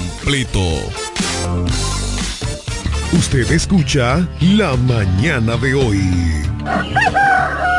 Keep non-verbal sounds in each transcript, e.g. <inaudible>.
completo. Usted escucha La Mañana de hoy.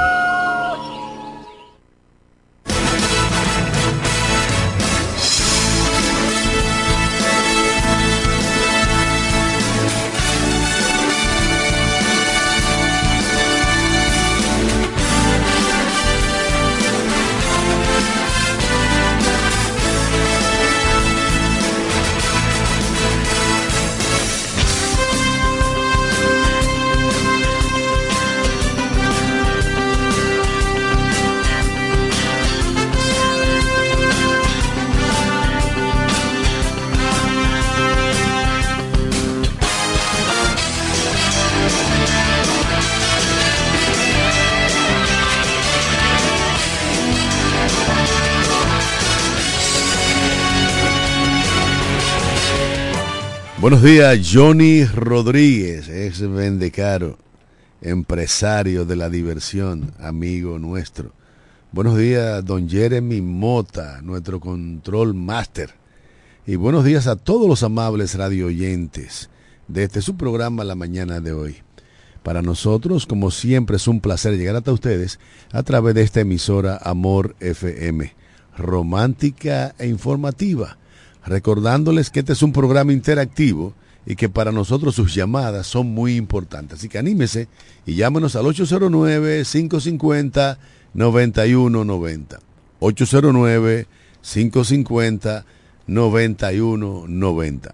Buenos días, Johnny Rodríguez, ex Vendecaro, empresario de la diversión, amigo nuestro. Buenos días, don Jeremy Mota, nuestro control master. Y buenos días a todos los amables radio oyentes de este su programa la mañana de hoy. Para nosotros, como siempre, es un placer llegar hasta ustedes a través de esta emisora Amor FM, romántica e informativa recordándoles que este es un programa interactivo y que para nosotros sus llamadas son muy importantes. Así que anímese y llámenos al 809-550-9190. 809-550-9190.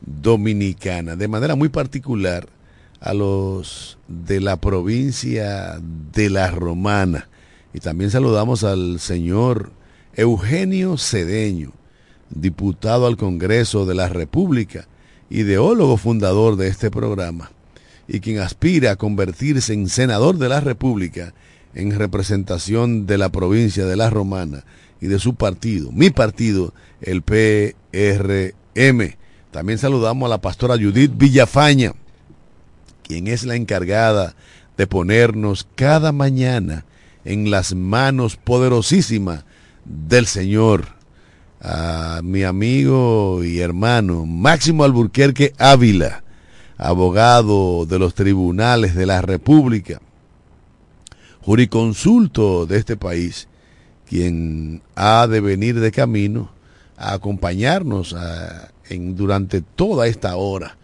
Dominicana, de manera muy particular a los de la provincia de La Romana. Y también saludamos al señor Eugenio Cedeño, diputado al Congreso de la República, ideólogo fundador de este programa, y quien aspira a convertirse en senador de la República en representación de la provincia de La Romana y de su partido, mi partido, el PRM. También saludamos a la pastora Judith Villafaña, quien es la encargada de ponernos cada mañana en las manos poderosísimas del Señor. A mi amigo y hermano Máximo Alburquerque Ávila, abogado de los tribunales de la República, juriconsulto de este país, quien ha de venir de camino a acompañarnos a durante toda esta hora.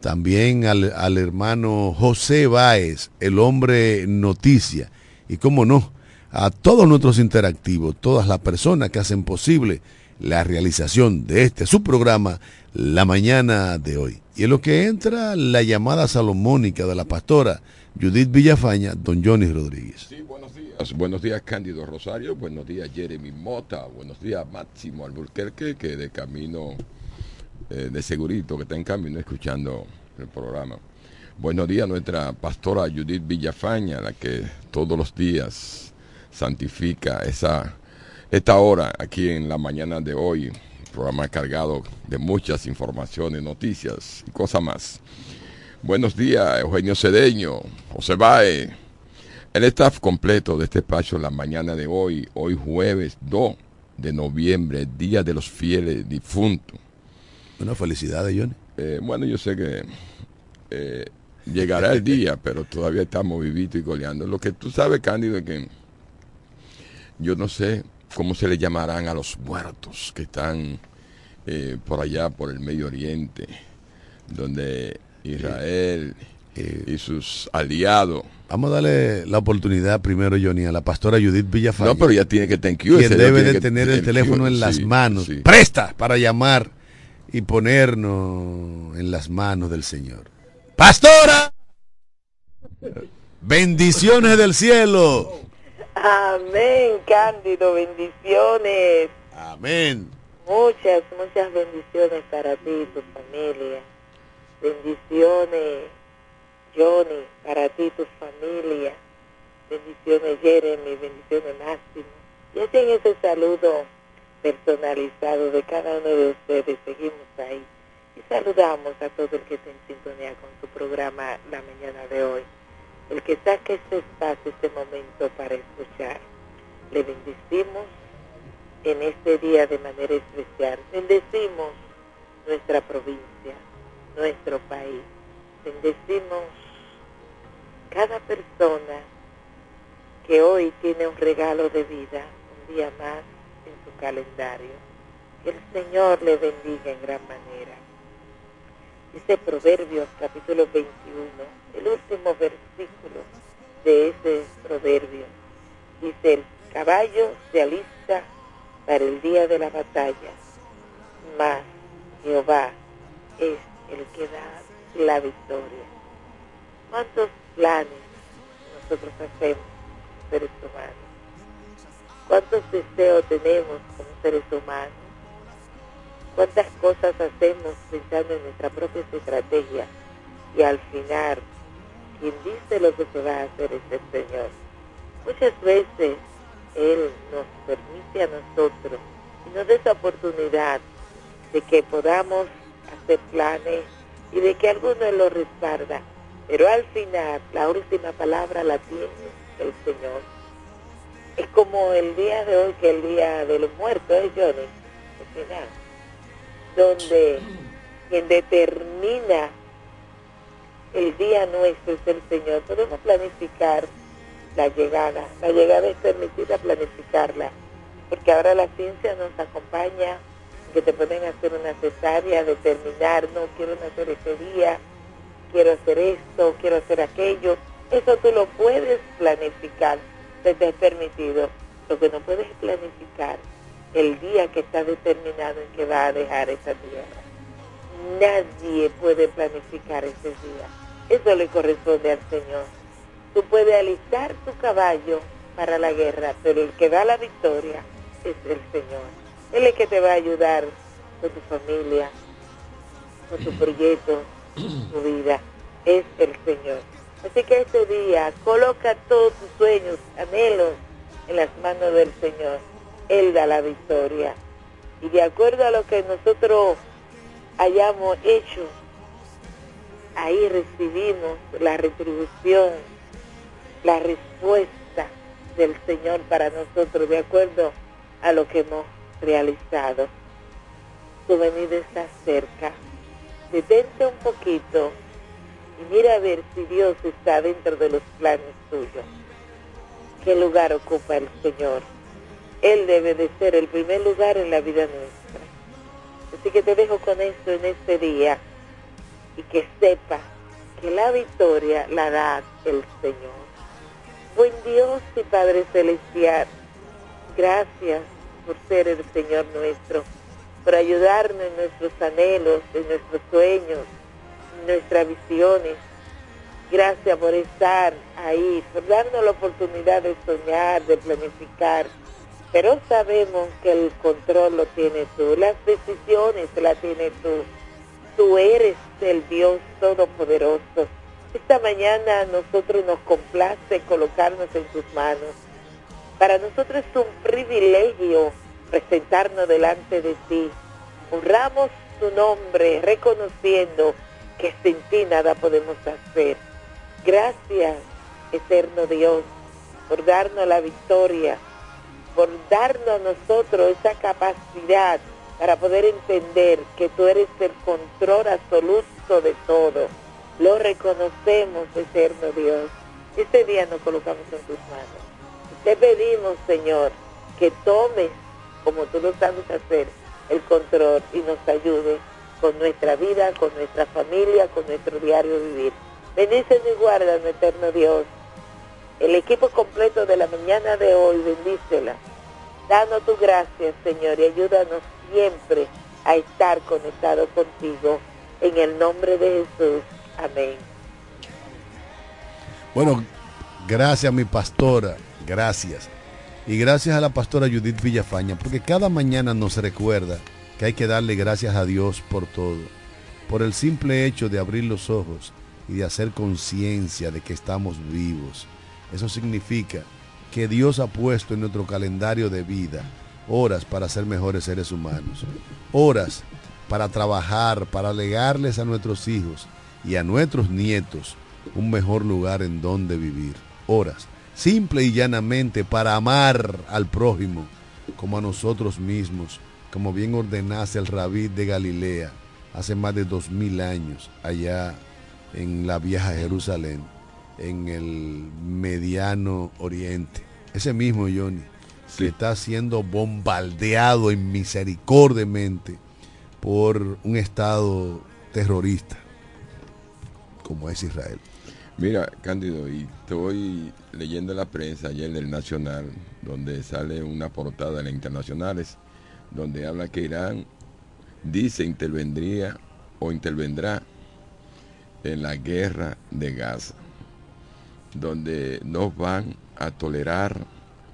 También al, al hermano José Báez, el hombre noticia. Y cómo no, a todos nuestros interactivos, todas las personas que hacen posible la realización de este su programa la mañana de hoy. Y en lo que entra la llamada salomónica de la pastora Judith Villafaña, don Johnny Rodríguez. Sí, buenos días. Buenos días, Cándido Rosario. Buenos días, Jeremy Mota. Buenos días, Máximo Alburquerque, que de camino eh, de Segurito que está en camino escuchando el programa. Buenos días nuestra pastora Judith Villafaña, la que todos los días santifica esa esta hora aquí en la mañana de hoy. Programa cargado de muchas informaciones, noticias y cosas más. Buenos días, Eugenio Cedeño, José Bae, el staff completo de este espacio la mañana de hoy, hoy jueves 2 de noviembre, Día de los Fieles Difuntos. Una felicidades, Johnny. Eh, bueno, yo sé que eh, llegará el día, <laughs> pero todavía estamos vivitos y goleando. Lo que tú sabes, Cándido, es que yo no sé cómo se le llamarán a los muertos que están eh, por allá, por el Medio Oriente, donde Israel y sus aliados. Vamos a darle la oportunidad primero, Johnny, a la pastora Judith Villafañe. No, pero ya tiene que tener Quien debe de tener el teléfono en las manos. Presta para llamar y ponernos en las manos del Señor. ¡Pastora! Bendiciones del cielo. Amén, Cándido, bendiciones. Amén. Muchas, muchas bendiciones para ti y tu familia. Bendiciones, Johnny, para ti y tu familia. Bendiciones, Jeremy, bendiciones, Máximo. Y hacen ese saludo personalizado de cada uno de ustedes. Seguimos ahí. Y saludamos a todo el que está en sintonía con su programa la mañana de hoy. El que saque este espacio, este momento para escuchar. Le bendecimos en este día de manera especial. Bendecimos nuestra provincia, nuestro país. Bendecimos cada persona que hoy tiene un regalo de vida, un día más calendario. El Señor le bendiga en gran manera. Dice Proverbios capítulo 21, el último versículo de ese proverbio. Dice, el caballo se alista para el día de la batalla, mas Jehová es el que da la victoria. ¿Cuántos planes nosotros hacemos, seres humanos? ¿Cuántos deseos tenemos como seres humanos? ¿Cuántas cosas hacemos pensando en nuestra propia estrategia? Y al final, quien dice lo que se va a hacer es el Señor. Muchas veces Él nos permite a nosotros y nos da esa oportunidad de que podamos hacer planes y de que algunos lo respalda. Pero al final, la última palabra la tiene el Señor. Es como el día de hoy, que el día de los muertos, ¿eh, Johnny? Al final donde quien determina el día nuestro es el Señor. Podemos planificar la llegada. La llegada es permitida planificarla, porque ahora la ciencia nos acompaña, que te pueden hacer una cesárea, determinar, no quiero nacer ese día, quiero hacer esto, quiero hacer aquello. Eso tú lo puedes planificar, te es permitido. Lo que no puedes planificar el día que está determinado en que va a dejar esa tierra. Nadie puede planificar ese día. Eso le corresponde al Señor. Tú puedes alistar tu caballo para la guerra, pero el que da la victoria es el Señor. Él es el que te va a ayudar con tu familia, con tu proyecto, tu vida. Es el Señor. Así que este día coloca todos tus sueños, anhelos en las manos del Señor él da la victoria. Y de acuerdo a lo que nosotros hayamos hecho, ahí recibimos la retribución, la respuesta del Señor para nosotros, de acuerdo a lo que hemos realizado. Tu venida está cerca. Detente un poquito y mira a ver si Dios está dentro de los planes tuyos. ¿Qué lugar ocupa el Señor? Él debe de ser el primer lugar en la vida nuestra. Así que te dejo con esto en este día y que sepa que la victoria la da el Señor. Buen Dios y Padre Celestial, gracias por ser el Señor nuestro, por ayudarnos en nuestros anhelos, en nuestros sueños, nuestras visiones. Gracias por estar ahí, por darnos la oportunidad de soñar, de planificar, pero sabemos que el control lo tienes tú, las decisiones las tienes tú. Tú eres el Dios Todopoderoso. Esta mañana a nosotros nos complace colocarnos en tus manos Para nosotros es un privilegio presentarnos delante de ti. Honramos tu nombre reconociendo que sin ti nada podemos hacer. Gracias, eterno Dios, por darnos la victoria, por darnos a nosotros esa capacidad para poder entender que tú eres el control absoluto de todo. Lo reconocemos, eterno Dios. Este día nos colocamos en tus manos. Te pedimos, Señor, que tomes, como tú lo sabes hacer, el control y nos ayude con nuestra vida, con nuestra familia, con nuestro diario vivir. Bendícenos y guarda, eterno Dios. El equipo completo de la mañana de hoy, bendícela. Danos tu gracia, Señor, y ayúdanos siempre a estar conectados contigo. En el nombre de Jesús. Amén. Bueno, gracias mi pastora, gracias. Y gracias a la pastora Judith Villafaña, porque cada mañana nos recuerda que hay que darle gracias a Dios por todo, por el simple hecho de abrir los ojos y de hacer conciencia de que estamos vivos. Eso significa que Dios ha puesto en nuestro calendario de vida horas para ser mejores seres humanos, horas para trabajar, para legarles a nuestros hijos y a nuestros nietos un mejor lugar en donde vivir, horas, simple y llanamente para amar al prójimo como a nosotros mismos, como bien ordenase el rabí de Galilea hace más de dos mil años allá en la vieja Jerusalén, en el mediano oriente. Ese mismo Johnny, que está siendo bombardeado inmisericordiamente por un Estado terrorista como es Israel. Mira, Cándido, y estoy leyendo la prensa ayer del Nacional, donde sale una portada en internacionales, donde habla que Irán dice intervendría o intervendrá en la guerra de Gaza, donde no van a tolerar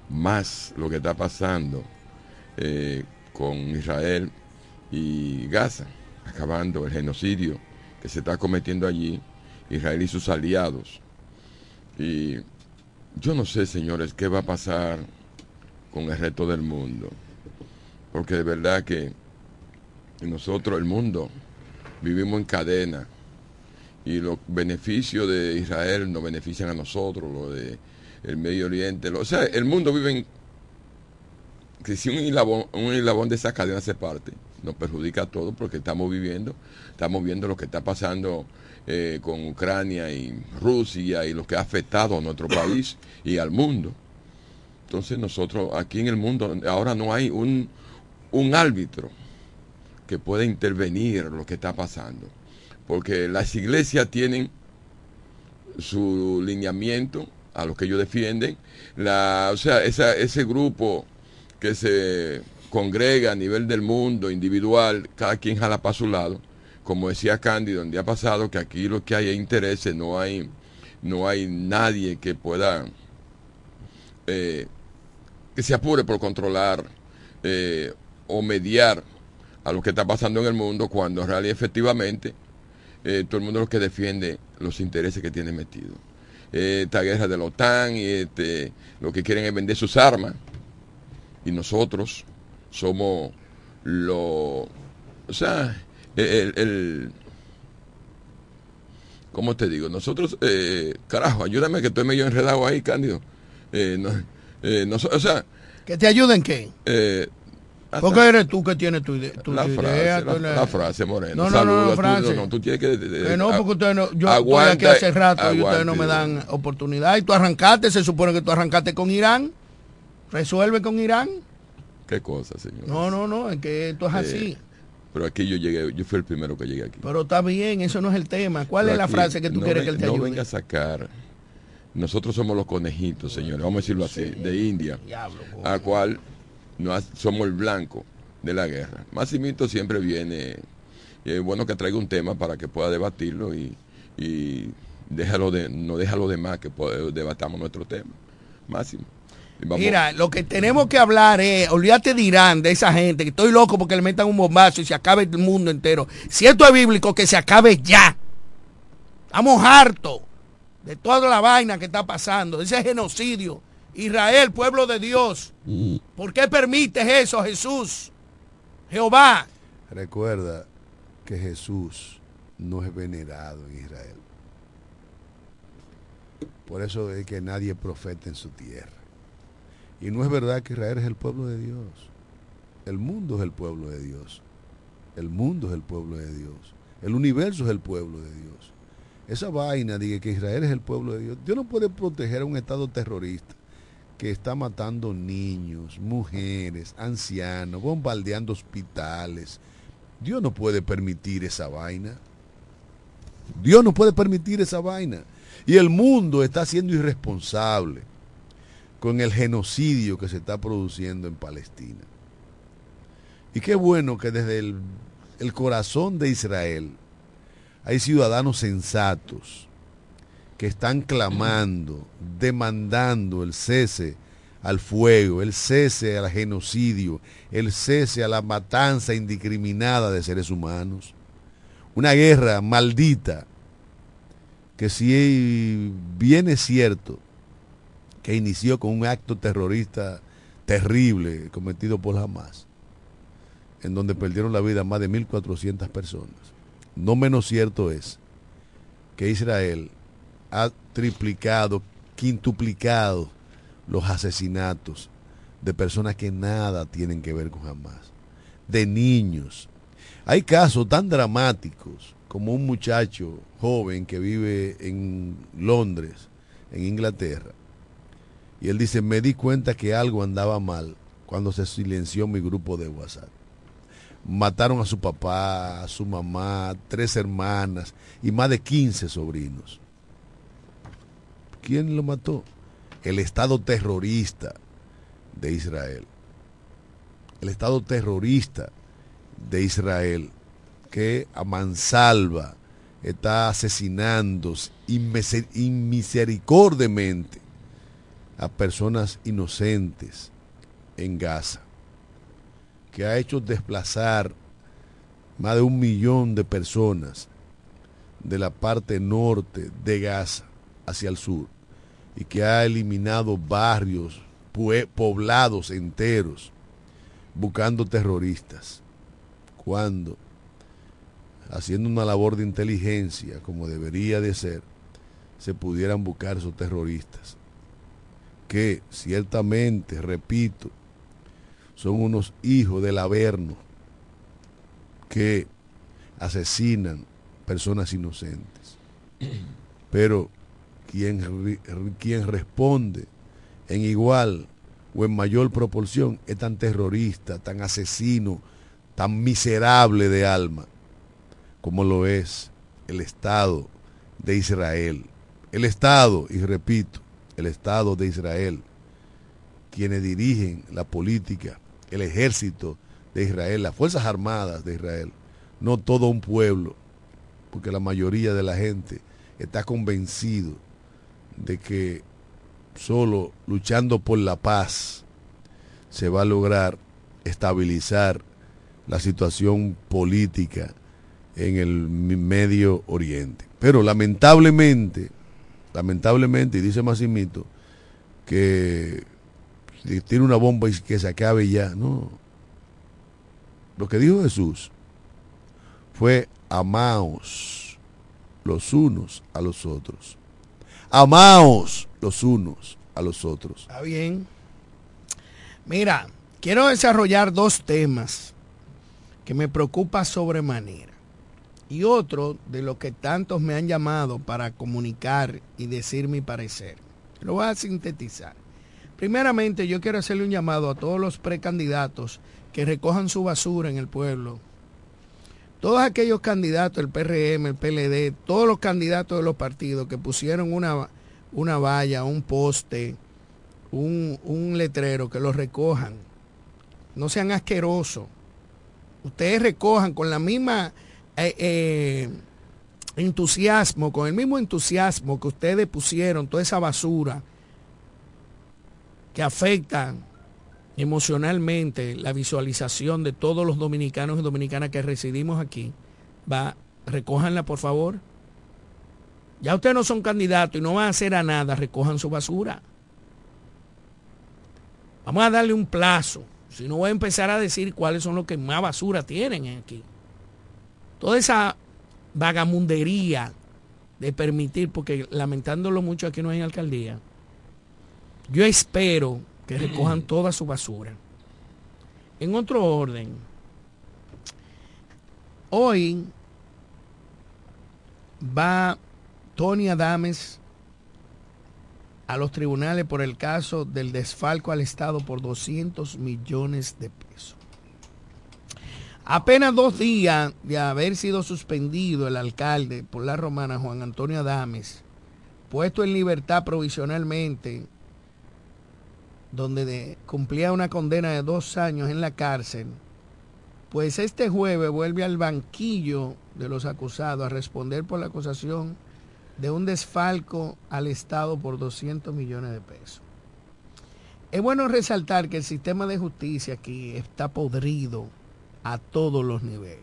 más lo que está pasando eh, con Israel y Gaza, acabando el genocidio que se está cometiendo allí, Israel y sus aliados. Y yo no sé, señores, qué va a pasar con el resto del mundo, porque de verdad que nosotros, el mundo, vivimos en cadena y los beneficios de Israel nos benefician a nosotros, lo de el Medio Oriente, o sea, el mundo vive en que si un hilabón, un de esa cadena se parte, nos perjudica a todos porque estamos viviendo, estamos viendo lo que está pasando eh, con Ucrania y Rusia y lo que ha afectado a nuestro país y al mundo. Entonces nosotros aquí en el mundo ahora no hay un, un árbitro que pueda intervenir lo que está pasando, porque las iglesias tienen su lineamiento a los que ellos defienden, la, o sea, esa, ese grupo que se congrega a nivel del mundo, individual, cada quien jala para su lado. Como decía Cándido el día pasado, que aquí lo que hay es intereses, no hay, no hay nadie que pueda, eh, que se apure por controlar eh, o mediar a lo que está pasando en el mundo, cuando en realidad efectivamente eh, todo el mundo es lo que defiende los intereses que tiene metido. esta guerra de la OTAN y este, lo que quieren es vender sus armas y nosotros somos lo o sea el, el ¿cómo te digo? Nosotros, eh, carajo, ayúdame que estoy medio enredado ahí, Cándido. Eh, no, eh, no, o sea... ¿Que te ayuden qué? Eh, porque eres tú que tienes tu, idea, tu la idea. Frase, la, la, frase, Moreno. No, no, no, no, Tú, no, tú tienes que... que no, porque ustedes no... Yo aguanta, estoy aquí hace rato aguante, y ustedes no me dan oportunidad. Y tú arrancaste, se supone que tú arrancaste con Irán. Resuelve con Irán. ¿Qué cosa, señor? No, no, no, es que esto es Eh, así. Pero aquí yo llegué, yo fui el primero que llegué aquí. Pero está bien, eso no es el tema. ¿Cuál Pero es la frase que tú no quieres ven- que él te No ayude? venga a sacar. Nosotros somos los conejitos, señores, vamos a decirlo así, de India, Diablo, a cual no somos el blanco de la guerra. Massimito siempre viene, es bueno que traiga un tema para que pueda debatirlo y, déjalo de, no deja a los demás que debatamos nuestro tema. Máximo. Mira, lo que tenemos que hablar es, olvídate de Irán, de esa gente, que estoy loco porque le metan un bombazo y se acabe el mundo entero. Si esto es bíblico, que se acabe ya. Estamos hartos de toda la vaina que está pasando, de ese genocidio Israel, pueblo de Dios. ¿Por qué permites eso, Jesús? Jehová. Recuerda que Jesús no es venerado en Israel. Por eso es que nadie profeta en su tierra. Y no es verdad que Israel es el pueblo de Dios. El mundo es el pueblo de Dios. El mundo es el pueblo de Dios. El universo es el pueblo de Dios. Esa vaina de que Israel es el pueblo de Dios. Dios no puede proteger a un Estado terrorista que está matando niños, mujeres, ancianos, bombardeando hospitales. Dios no puede permitir esa vaina. Dios no puede permitir esa vaina. Y el mundo está siendo irresponsable con el genocidio que se está produciendo en Palestina. Y qué bueno que desde el, el corazón de Israel hay ciudadanos sensatos que están clamando, demandando el cese al fuego, el cese al genocidio, el cese a la matanza indiscriminada de seres humanos. Una guerra maldita que si bien es cierto que inició con un acto terrorista terrible cometido por Hamas, en donde perdieron la vida más de 1.400 personas. No menos cierto es que Israel ha triplicado, quintuplicado los asesinatos de personas que nada tienen que ver con Hamas, de niños. Hay casos tan dramáticos como un muchacho joven que vive en Londres, en Inglaterra, y él dice, me di cuenta que algo andaba mal cuando se silenció mi grupo de WhatsApp. Mataron a su papá, a su mamá, tres hermanas y más de 15 sobrinos. ¿Quién lo mató? El Estado terrorista de Israel. El Estado terrorista de Israel que a mansalva está asesinando inmisericordiamente a personas inocentes en Gaza, que ha hecho desplazar más de un millón de personas de la parte norte de Gaza hacia el sur y que ha eliminado barrios, poblados enteros, buscando terroristas. Cuando, haciendo una labor de inteligencia como debería de ser, se pudieran buscar esos terroristas que ciertamente, repito, son unos hijos del Averno que asesinan personas inocentes. Pero quien, responde en igual o en mayor proporción es tan terrorista, tan asesino, tan miserable de alma, como lo es el Estado de Israel. El Estado, y repito, el Estado de Israel, quienes dirigen la política, el ejército de Israel, las Fuerzas Armadas de Israel, no todo un pueblo, porque la mayoría de la gente está convencido de que solo luchando por la paz se va a lograr estabilizar la situación política en el Medio Oriente. Pero lamentablemente, lamentablemente, y dice Massimito, que tiene una bomba y que se acabe ya, no. Lo que dijo Jesús fue amaos los unos a los otros. Amaos los unos a los otros. Está bien. Mira, quiero desarrollar dos temas que me preocupa sobremanera. Y otro de lo que tantos me han llamado para comunicar y decir mi parecer. Lo voy a sintetizar. Primeramente, yo quiero hacerle un llamado a todos los precandidatos que recojan su basura en el pueblo. Todos aquellos candidatos, el PRM, el PLD, todos los candidatos de los partidos que pusieron una, una valla, un poste, un, un letrero, que los recojan. No sean asquerosos. Ustedes recojan con la misma eh, eh, entusiasmo, con el mismo entusiasmo que ustedes pusieron toda esa basura que afecta emocionalmente la visualización de todos los dominicanos y dominicanas que residimos aquí, va, recójanla por favor. Ya ustedes no son candidatos y no van a hacer a nada, recojan su basura. Vamos a darle un plazo. Si no voy a empezar a decir cuáles son los que más basura tienen aquí. Toda esa vagamundería de permitir, porque lamentándolo mucho aquí no hay alcaldía, yo espero que recojan <clears throat> toda su basura. En otro orden, hoy va Tony Adames a los tribunales por el caso del desfalco al Estado por 200 millones de pesos. Apenas dos días de haber sido suspendido el alcalde por la romana Juan Antonio Adames, puesto en libertad provisionalmente, donde cumplía una condena de dos años en la cárcel, pues este jueves vuelve al banquillo de los acusados a responder por la acusación de un desfalco al Estado por 200 millones de pesos. Es bueno resaltar que el sistema de justicia aquí está podrido a todos los niveles.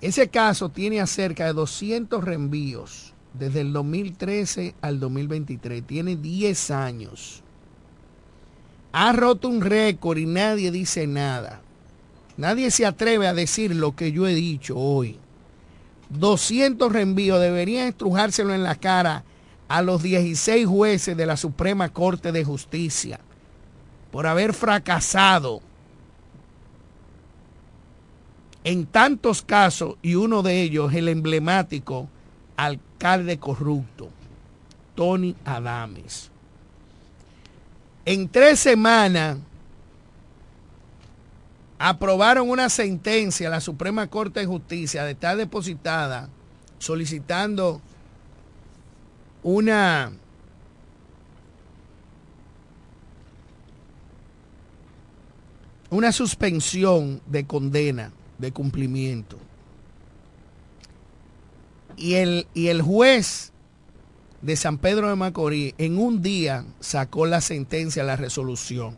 Ese caso tiene acerca de 200 reenvíos desde el 2013 al 2023. Tiene 10 años. Ha roto un récord y nadie dice nada. Nadie se atreve a decir lo que yo he dicho hoy. 200 reenvíos deberían estrujárselo en la cara a los 16 jueces de la Suprema Corte de Justicia por haber fracasado en tantos casos y uno de ellos el emblemático alcalde corrupto, Tony Adames. En tres semanas aprobaron una sentencia a la Suprema Corte de Justicia de estar depositada solicitando una una suspensión de condena de cumplimiento. Y el, y el juez de San Pedro de Macorís en un día sacó la sentencia, la resolución.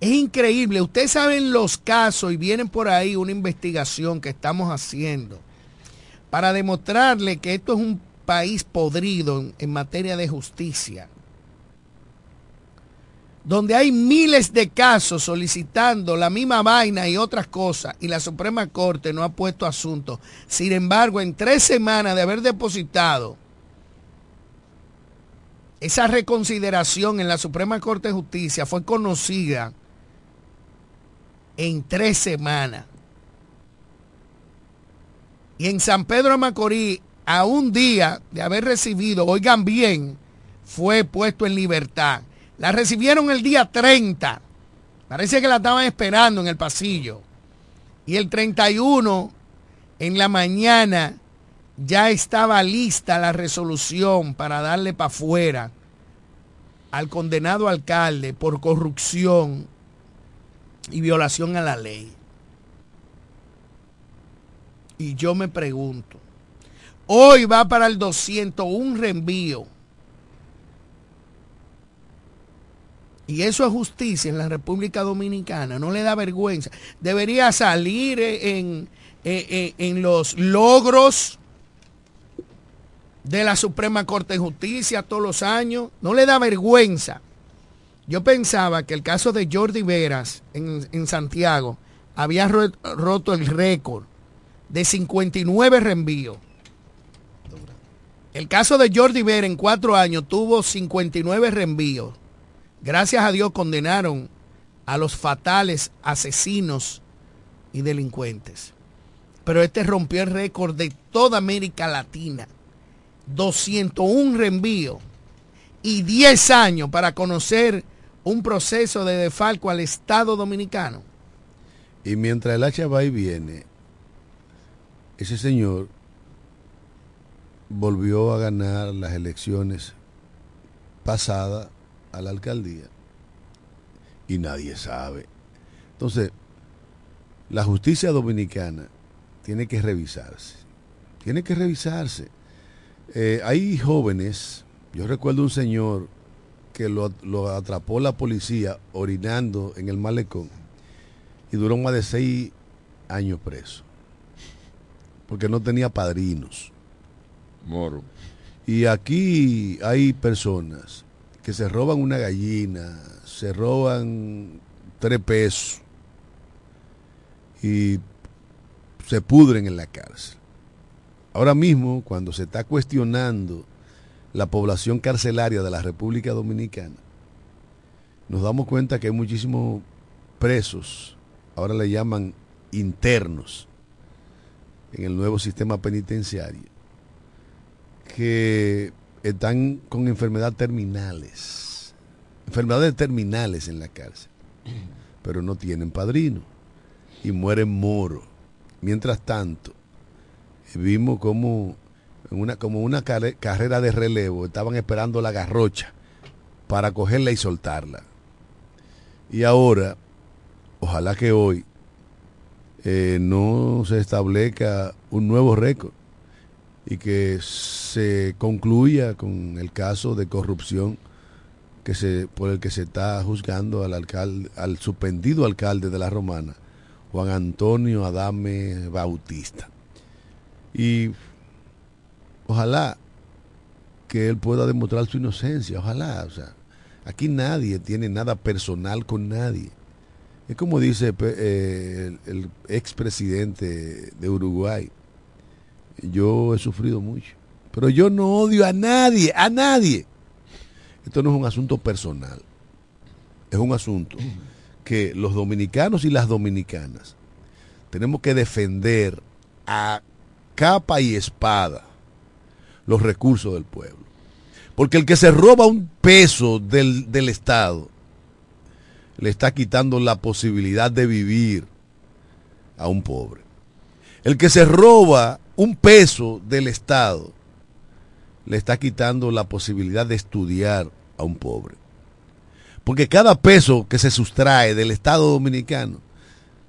Es increíble. Ustedes saben los casos y vienen por ahí una investigación que estamos haciendo para demostrarle que esto es un país podrido en, materia de justicia. Donde hay miles de casos solicitando la misma vaina y otras cosas y la Suprema Corte no ha puesto asunto. Sin embargo, en tres semanas de haber depositado esa reconsideración en la Suprema Corte de Justicia fue conocida en tres semanas. Y en San Pedro de Macorís, a un día de haber recibido, oigan bien, fue puesto en libertad. La recibieron el día 30. Parece que la estaban esperando en el pasillo. Y el 31, en la mañana, ya estaba lista la resolución para darle para afuera al condenado alcalde por corrupción y violación a la ley. Y yo me pregunto, hoy va para el 201 reenvío. Y eso es justicia en la República Dominicana, no le da vergüenza. Debería salir en, en, en los logros de la Suprema Corte de Justicia todos los años. No le da vergüenza yo pensaba que el caso de Jordi Veras en, Santiago había roto el récord de 59 reenvíos. El caso de Jordi Vera en cuatro años tuvo 59 reenvíos. Gracias a Dios condenaron a los fatales asesinos y delincuentes. Pero este rompió el récord de toda América Latina. 201 reenvíos y 10 años para conocer un proceso de defalco al Estado dominicano. Y mientras el hacha va y viene, ese señor volvió a ganar las elecciones pasadas a la alcaldía y nadie sabe. Entonces, la justicia dominicana tiene que revisarse. Tiene que revisarse. Eh, hay jóvenes, yo recuerdo un señor que lo, atrapó la policía orinando en el malecón y duró más de seis años preso. Porque no tenía padrinos. Moro. Y aquí hay personas que se roban una gallina, se roban tres pesos y se pudren en la cárcel. Ahora mismo, cuando se está cuestionando la población carcelaria de la República Dominicana, nos damos cuenta que hay muchísimos presos, ahora le llaman internos, en el nuevo sistema penitenciario, que están con enfermedades terminales, enfermedades terminales en la cárcel, pero no tienen padrino y mueren moro. Mientras tanto, vimos como una, como una carrera de relevo, estaban esperando la garrocha para cogerla y soltarla. Y ahora, ojalá que hoy eh, no se establezca un nuevo récord y que se concluya con el caso de corrupción que se, por el que se está juzgando al alcalde, al suspendido alcalde de la Romana, Juan Antonio Adame Bautista. Y ojalá que él pueda demostrar su inocencia, ojalá, o sea, aquí nadie tiene nada personal con nadie. Es como dice eh, el, el expresidente de Uruguay, yo he sufrido mucho, pero yo no odio a nadie, a nadie. Esto no es un asunto personal, es un asunto que los dominicanos y las dominicanas tenemos que defender a capa y espada los recursos del pueblo. Porque el que se roba un peso del, del Estado, le está quitando la posibilidad de vivir a un pobre. El que se roba un peso del Estado le está quitando la posibilidad de estudiar a un pobre. Porque cada peso que se sustrae del Estado dominicano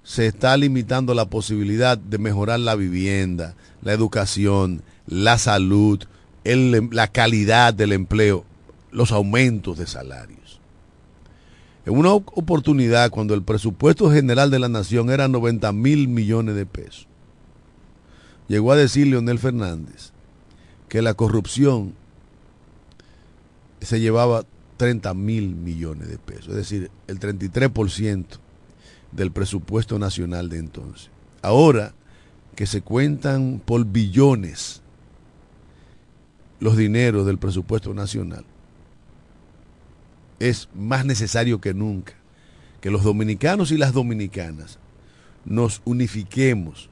se está limitando la posibilidad de mejorar la vivienda, la educación, la salud, la calidad del empleo, los aumentos de salario. En una oportunidad cuando el presupuesto general de la nación era 90 mil millones de pesos, llegó a decir Leonel Fernández que la corrupción se llevaba 30 mil millones de pesos, es decir, el 33% del presupuesto nacional de entonces. Ahora que se cuentan por billones los dineros del presupuesto nacional, es más necesario que nunca que los dominicanos y las dominicanas nos unifiquemos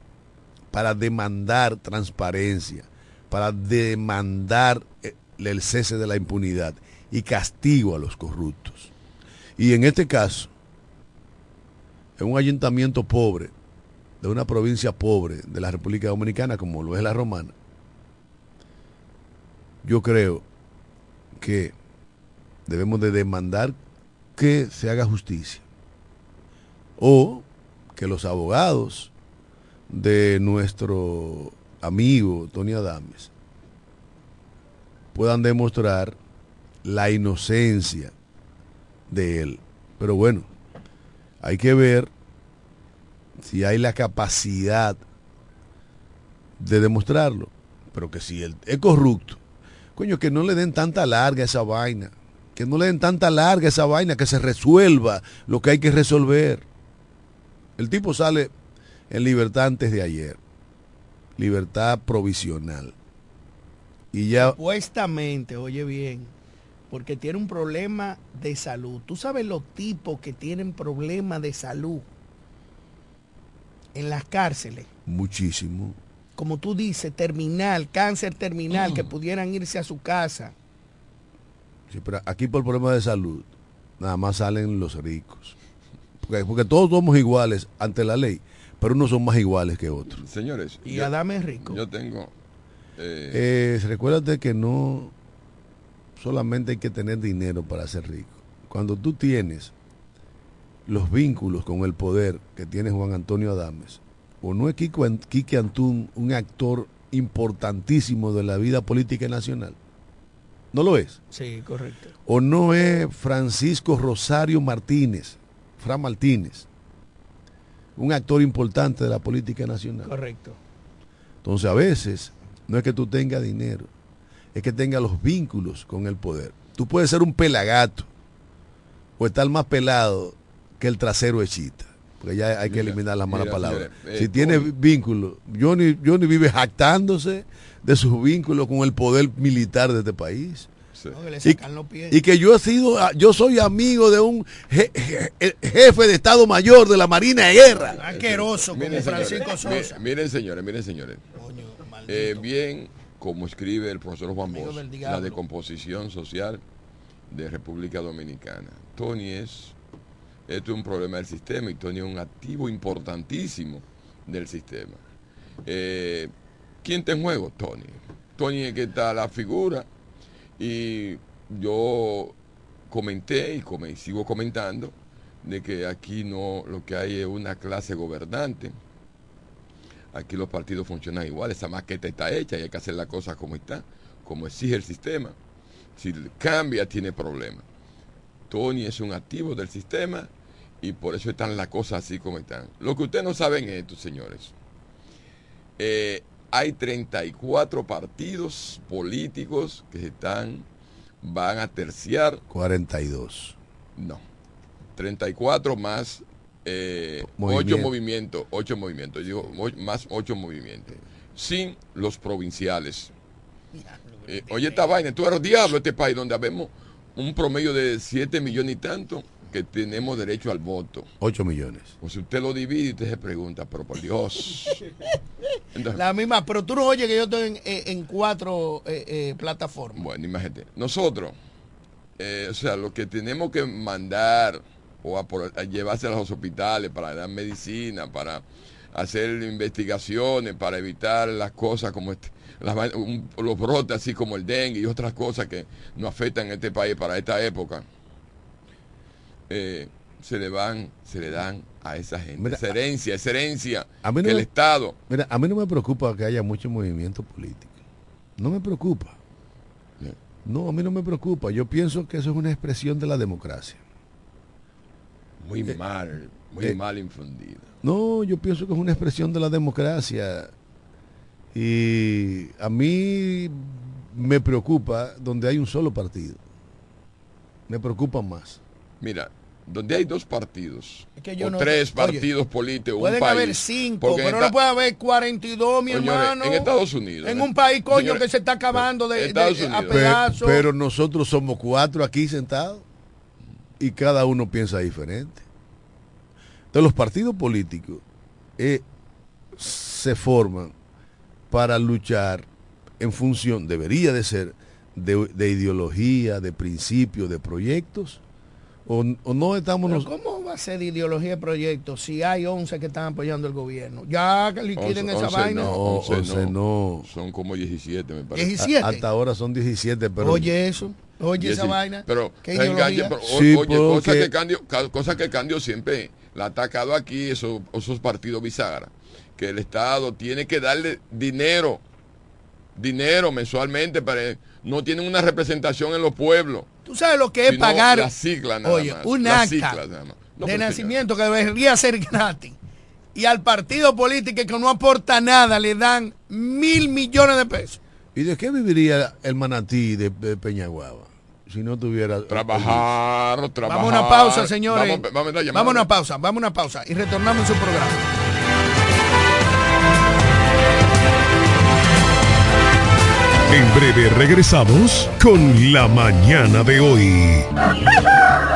para demandar transparencia, para demandar eh, el cese de la impunidad y castigo a los corruptos. Y en este caso, en un ayuntamiento pobre, de una provincia pobre de la República Dominicana, como lo es la romana, yo creo que debemos de demandar que se haga justicia. O que los abogados de nuestro amigo Tony Adames puedan demostrar la inocencia de él. Pero bueno, hay que ver si hay la capacidad de demostrarlo. Pero que si él es corrupto, coño, que no le den tanta larga esa vaina que no le den tanta larga esa vaina, que se resuelva lo que hay que resolver. El tipo sale en libertad antes de ayer. Libertad provisional. Y ya... Supuestamente, oye bien, porque tiene un problema de salud. Tú sabes los tipos que tienen problemas de salud en las cárceles. Muchísimo. Como tú dices, terminal, cáncer terminal, que pudieran irse a su casa pero aquí por problemas de salud, nada más salen los ricos. Porque, todos somos iguales ante la ley, pero unos son más iguales que otros. Señores. Y Adame es rico. Yo tengo... Eh... Eh, recuérdate que no solamente hay que tener dinero para ser rico. Cuando tú tienes los vínculos con el poder que tiene Juan Antonio Adames, o no es Quique Antún un actor importantísimo de la vida política nacional, ¿No lo es? Sí, correcto. ¿O no es Francisco Rosario Martínez, Fran Martínez, un actor importante de la política nacional? Correcto. Entonces a veces no es que tú tengas dinero, es que tengas los vínculos con el poder. tú puedes ser un pelagato o estar más pelado que el trasero hechita. Porque ya hay que eliminar las malas mira, palabras. eh, si tiene Tony. vínculo, Johnny, Johnny vive jactándose de sus vínculos con el poder militar de este país. Sí. No, que le Y, sacan los pies. y que yo he sido, yo soy amigo de un je- je- jefe de Estado Mayor de la Marina de Guerra. Asqueroso como Miren, Francisco señores, Sosa. mi- miren, señores, miren, señores. Coño. Eh, bien, como escribe el profesor Juan Amigo Bosch, la decomposición social de República Dominicana. Tony es, esto es un problema del sistema y Tony es un activo importantísimo del sistema. Eh, ¿Quién está en juego? Tony. Tony es que está la figura y yo comenté y come- sigo comentando de que aquí no lo que hay es una clase gobernante Aquí los partidos funcionan igual, esa maqueta está hecha y hay que hacer las cosas como está, como exige el sistema. Si cambia, tiene problemas. Tony es un activo del sistema y por eso están las cosas así como están. Lo que ustedes no saben es esto, señores. Eh, hay 34 partidos políticos que están, van a terciar 42. no. 34 más eh, Movimiento. 8 movimientos. 8 movimientos. Digo, más 8 movimientos. Sin los provinciales. Eh, oye, esta vaina, tú eres diablo este país donde habemos un promedio de 7 millones y tanto que tenemos derecho al voto. 8 millones. Pues si usted lo divide, usted se pregunta, pero por Dios. <laughs> Entonces, La misma, pero tú no oyes que yo estoy en, cuatro eh, eh, plataformas. Bueno, imagínate. Nosotros, eh, o sea, lo que tenemos que mandar o a, por- a llevarse a los hospitales para dar medicina, para hacer investigaciones, para evitar las cosas como este, las vai- un- los brotes así como el dengue y otras cosas que nos afectan en este país para esta época, eh, se le van, se le dan a esa gente. Mira, esa herencia, esa herencia a mí no que el me- Estado. Mira, a mí no me preocupa que haya mucho movimiento político. No me preocupa. No, a mí no me preocupa. Yo pienso que eso es una expresión de la democracia. Muy mal, muy eh, mal infundida. No, yo pienso que es una expresión de la democracia. Y a mí me preocupa donde hay un solo partido. Me preocupa más. Mira, donde hay dos partidos Es que yo o no- tres oye, partidos políticos, un Pueden país, haber cinco, pero no puede haber 42, mi Señores, hermano. en Estados Unidos, En un país, coño, Señores, que se está acabando de, de- Estados a Unidos. Pedazos. pero nosotros somos cuatro aquí sentados y cada uno piensa diferente. Entonces los partidos políticos eh, se forman para luchar en función, debería de ser, de, de ideología, de principios, de proyectos, o, o no estamos... Pero ¿Cómo va a ser de ideología de proyecto si hay 11 que están apoyando el gobierno? Ya que liquiden esa once vaina. No, No, once once no. Son como 17, me parece. 17. a- hasta ahora son 17, pero... Oye eso, oye esa vaina. Pero, ¿Qué el engaño, ideología? pero, o- Sí, oye, cosa que, Candio, ca- cosa que Candio siempre la ha atacado aquí, esos, esos partidos bisagra, que el Estado tiene que darle dinero, dinero mensualmente, para no tienen una representación en los pueblos. Tú sabes lo que es pagar la sigla nada oye, más, un acta nada más. No, de nacimiento que debería ser gratis. Y al partido político que no aporta nada le dan mil millones de pesos. ¿Y de qué viviría el manatí de, de Peñaguaba si no tuviera... Trabajar, trabajar. Vamos a una pausa, señores. Vamos. Vamos a una pausa, vamos a una pausa y retornamos en su programa. En breve regresamos con la mañana de hoy. <laughs>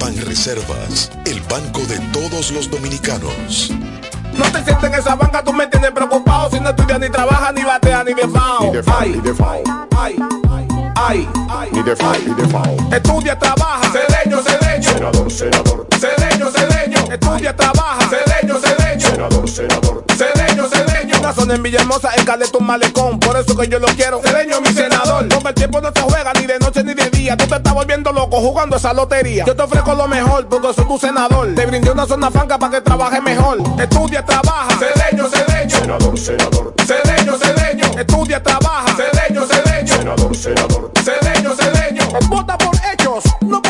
Banreservas, el banco de todos los dominicanos. No te sientes en esa banca, tú me tienes preocupado. Si no estudias ni trabajas, ni bateas, ni de FAO. Ni de FAO, ni de FAO. Ay, ay, ay. Ni de FAO, ni de FAO. Estudia, trabaja. Cedeño, cedeño. Senador, senador. Cedeño, cedeño. Estudia, trabaja. Cedeño, cedeño. Senador, senador. Cedeño, cedeño. Una zona en Villahermosa, en Caleta, un malecón. Por eso que yo lo quiero. Cedeño, mi senador. Porque el tiempo no se juega ni de noche ni de día. Tú te estás volviendo loco jugando esa lotería. Yo te ofrezco lo mejor porque soy tu senador. Te brindé una zona franca para que trabajes mejor. Estudia, trabaja. Cedeño, cedeño. Senador, senador. Cedeño, cedeño. Estudia, trabaja. Cedeño, cedeño. Senador, senador. Cedeño, cedeño. Vota por hechos, no.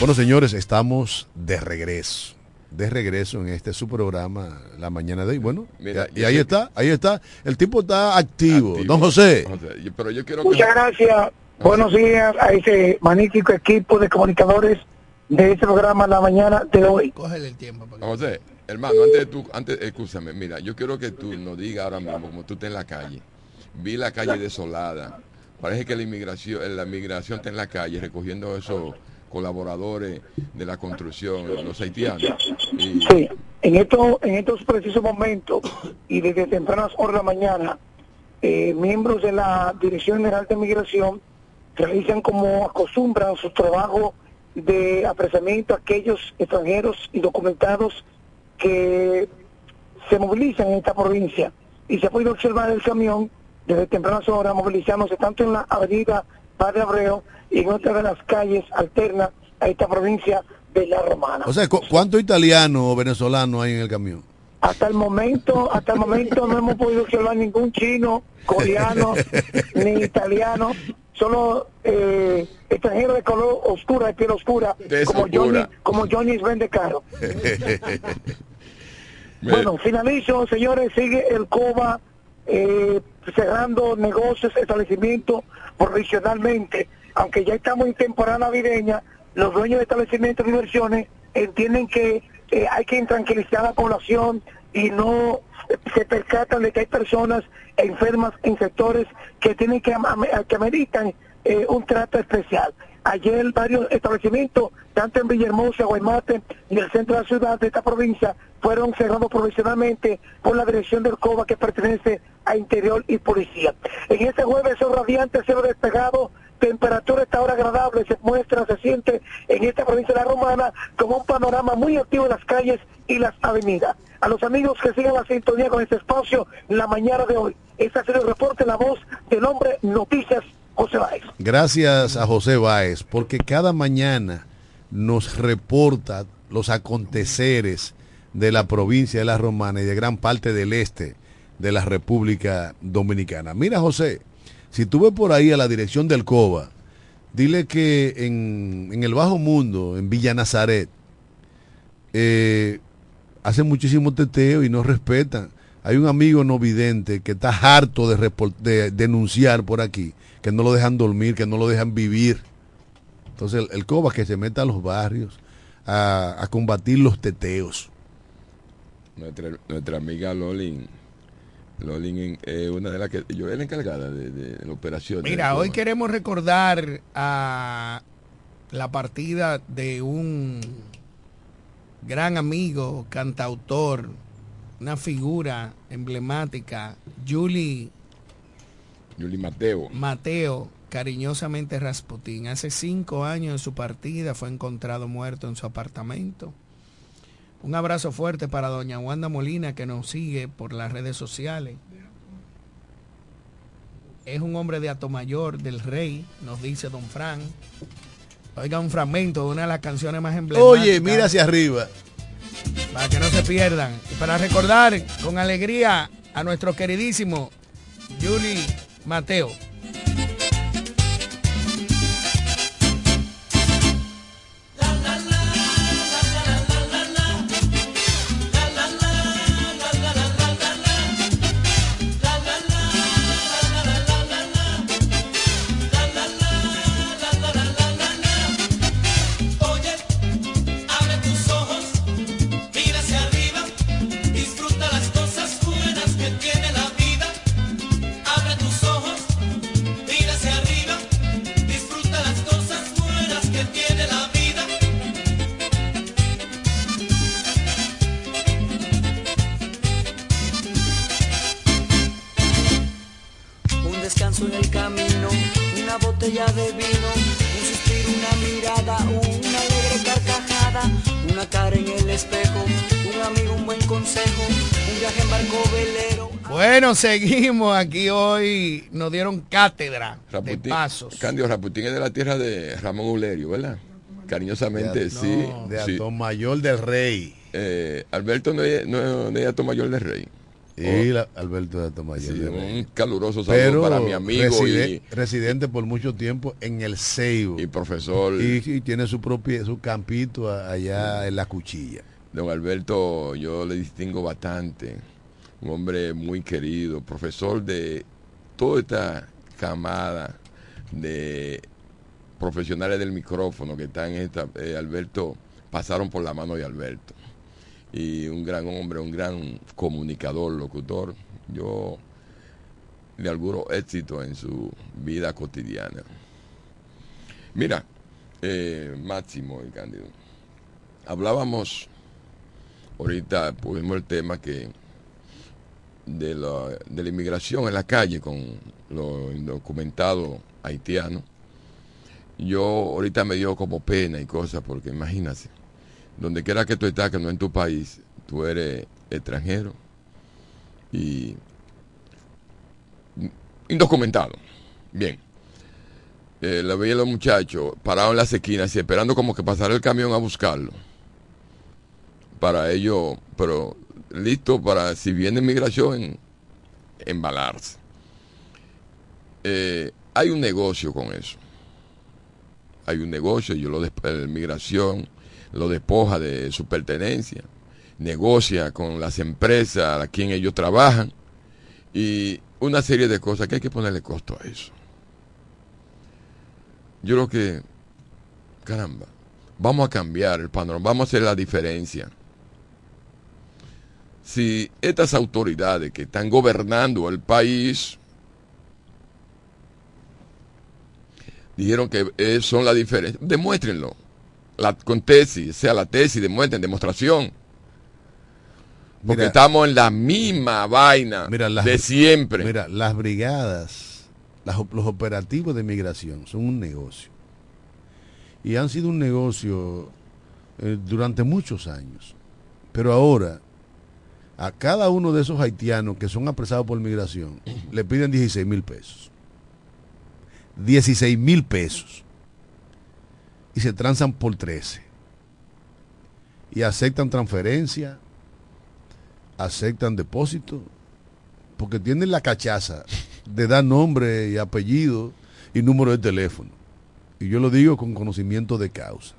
Bueno, señores, estamos de regreso. De regreso en este su programa La Mañana de hoy. Bueno, Mira, y ahí está, ahí está. El tipo está activo. Activo. Don José. Yo- Pero yo quiero Muchas que... gracias. Buenos días a ese magnífico equipo de comunicadores de este programa La Mañana de hoy. Cógele el tiempo. para que- José, hermano, antes de tú, antes, escúchame, mira, yo quiero que tú nos digas ahora mismo, como tú estás en la calle, vi la calle desolada, parece que la inmigración, la inmigración está en la calle recogiendo esos colaboradores de la construcción, los haitianos. Y, Sí, en, esto, en estos precisos momentos y desde tempranas horas de la mañana, eh, miembros de la Dirección General de Migración realizan como acostumbran su trabajo de apresamiento aquellos extranjeros indocumentados que se movilizan en esta provincia. Y se ha podido observar el camión desde tempranas horas movilizándose tanto en la avenida Padre Abreu y en otra de las calles alternas a esta provincia de La Romana. O sea, ¿cu- ¿cuántos italianos o venezolanos hay en el camión? Hasta el momento, hasta el momento no hemos podido observar ningún chino, coreano, <laughs> ni italiano, solo eh, extranjeros de color oscura, de piel oscura, como oscura. Johnny, como Johnny vende caro. <laughs> Bueno, finalizo, señores, sigue el COBA eh, cerrando negocios, establecimientos provisionalmente, aunque ya estamos en temporada navideña, los dueños de establecimientos de diversiones entienden que eh, hay que tranquilizar a la población y no se percatan de que hay personas enfermas en sectores que tienen que, que ameritan eh, un trato especial. Ayer varios establecimientos, tanto en Villahermosa, Guaymate y el centro de la ciudad de esta provincia, fueron cerrados provisionalmente por la dirección del COBA que pertenece a Interior y Policía. En este jueves, son radiante, cielo despegado, temperatura está ahora agradable, se muestra, se siente en esta provincia de la Romana como un panorama muy activo en las calles y las avenidas. A los amigos que sigan la sintonía con este espacio la mañana de hoy. Este ha sido el reporte, la voz del hombre Noticias José Báez. Gracias a José Báez, porque cada mañana nos reporta los aconteceres de la provincia de La Romana y de gran parte del este de la República Dominicana. Mira, José, si tú ves por ahí a la dirección del COBA, dile que en, en el Bajo Mundo, en Villa Nazaret, eh, hacen muchísimo teteo y no respetan. Hay un amigo no vidente que está harto de, denunciar por aquí, que no lo dejan dormir, que no lo dejan vivir. Entonces el, el COBA que se meta a los barrios a, a combatir los teteos. Nuestra, nuestra amiga Lolin, Lolin en- eh, una de las que yo era la encargada de, de la operación. Mira, hoy queremos recordar a la partida de un gran amigo, cantautor, una figura emblemática, Julie Yuli Mateo. Mateo, cariñosamente Rasputín. Hace cinco años de su partida fue encontrado muerto en su apartamento. Un abrazo fuerte para doña Wanda Molina que nos sigue por las redes sociales. Es un hombre de Atomayor, del Rey, nos dice don Fran. Oiga un fragmento de una de las canciones más emblemáticas. Oye, mira hacia arriba. Para que no se pierdan. Y para recordar con alegría a nuestro queridísimo Julie Mateo. Seguimos aquí hoy. Nos dieron cátedra de Raputín, pasos. Candio Raputín es de la tierra de Ramón Ulerio, ¿verdad? Cariñosamente, De- sí. no, de sí. Atomayor del Rey. Eh, Alberto no es, no, no es Atomayor del Rey. Y la- Alberto de Atomayor Oh. Sí, del Rey. un caluroso saludo para mi amigo reside- y, residente por mucho tiempo en el Seibo. y profesor. Y, y tiene su propio su campito allá en la cuchilla. Don Alberto, yo le distingo bastante. Un hombre muy querido, profesor de toda esta camada de profesionales del micrófono que están en esta. eh, Alberto, pasaron por la mano de Alberto. Y un gran hombre, un gran comunicador, locutor. Yo le auguro éxito en su vida cotidiana. Mira, eh, Máximo y Cándido, hablábamos ahorita pusimos el tema que de la, de la inmigración en la calle con los indocumentados haitianos. Yo ahorita me dio como pena y cosas porque imagínate, donde quiera que tú estás, que no en tu país, tú eres extranjero y indocumentado. Bien. Eh, la veía los muchachos parados en las esquinas y esperando como que pasara el camión a buscarlo para ello, pero listo para si viene migración, embalarse. Eh, hay un negocio con eso. Hay un negocio, yo lo la migración lo despoja de su pertenencia, negocia con las empresas a quien ellos trabajan y una serie de cosas que hay que ponerle costo a eso. Yo creo que, caramba, vamos a cambiar el panorama, vamos a hacer la diferencia si estas autoridades que están gobernando el país dijeron que eh, son la diferencia, demuéstrenlo. La, con tesis, sea la tesis, demuestren, demostración. Porque Mira. estamos en la misma vaina Mira, las- de siempre. Mira, las brigadas, las los operativos de migración son un negocio. Y han sido un negocio eh, durante muchos años. Pero ahora, a cada uno de esos haitianos que son apresados por migración, <clears throat> le piden 16 mil pesos. 16 mil pesos y se transan por 13 y aceptan transferencia, aceptan depósito, porque tienen la cachaza de dar nombre y apellido y número de teléfono. Y yo lo digo con conocimiento de causa.